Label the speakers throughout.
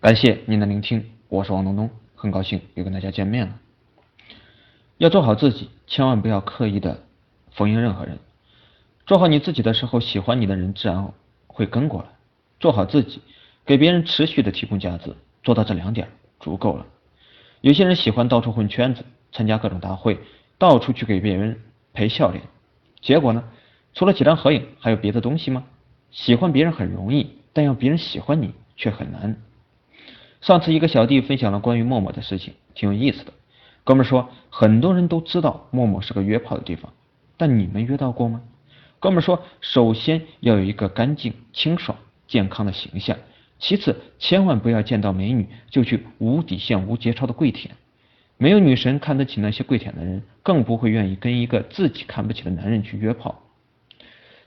Speaker 1: 感谢您的聆听，我是王东东，很高兴又跟大家见面了。要做好自己，千万不要刻意的逢迎任何人。做好你自己的时候，喜欢你的人自然会跟过来。做好自己，给别人持续的提供价值，做到这两点足够了。有些人喜欢到处混圈子，参加各种大会，到处去给别人陪笑脸，结果呢，除了几张合影，还有别的东西吗？喜欢别人很容易，但要别人喜欢你却很难。上次一个小弟分享了关于陌陌的事情，挺有意思的。哥们说，很多人都知道陌陌是个约炮的地方，但你们约到过吗？哥们说，首先要有一个干净、清爽、健康的形象，其次千万不要见到美女就去无底线、无节操的跪舔。没有女神看得起那些跪舔的人，更不会愿意跟一个自己看不起的男人去约炮。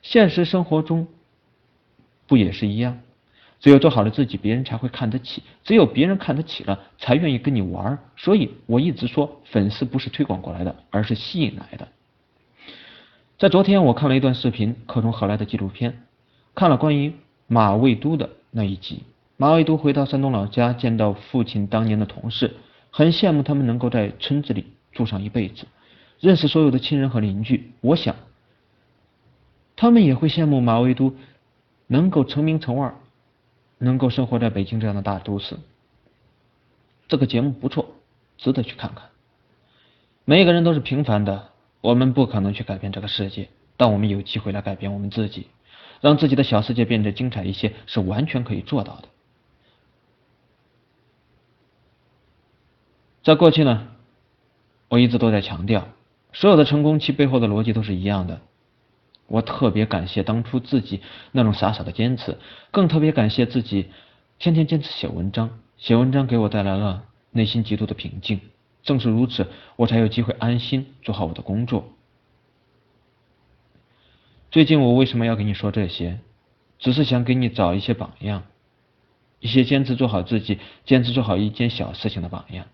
Speaker 1: 现实生活中不也是一样？只有做好了自己，别人才会看得起；只有别人看得起了，才愿意跟你玩。所以我一直说，粉丝不是推广过来的，而是吸引来的。在昨天，我看了一段视频，客从何来的纪录片，看了关于马未都的那一集。马未都回到山东老家，见到父亲当年的同事，很羡慕他们能够在村子里住上一辈子，认识所有的亲人和邻居。我想，他们也会羡慕马未都能够成名成腕。能够生活在北京这样的大都市，这个节目不错，值得去看看。每一个人都是平凡的，我们不可能去改变这个世界，但我们有机会来改变我们自己，让自己的小世界变得精彩一些，是完全可以做到的。在过去呢，我一直都在强调，所有的成功其背后的逻辑都是一样的。我特别感谢当初自己那种傻傻的坚持，更特别感谢自己天天坚持写文章。写文章给我带来了内心极度的平静，正是如此，我才有机会安心做好我的工作。最近我为什么要给你说这些？只是想给你找一些榜样，一些坚持做好自己、坚持做好一件小事情的榜样。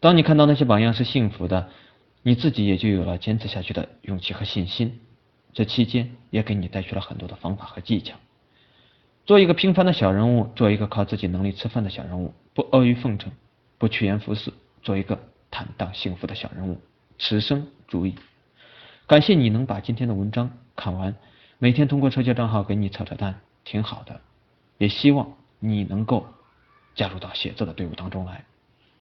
Speaker 1: 当你看到那些榜样是幸福的。你自己也就有了坚持下去的勇气和信心。这期间也给你带去了很多的方法和技巧。做一个平凡的小人物，做一个靠自己能力吃饭的小人物，不阿谀奉承，不趋炎附势，做一个坦荡幸福的小人物。此生足矣。感谢你能把今天的文章看完，每天通过社交账号给你扯扯淡，挺好的。也希望你能够加入到写作的队伍当中来。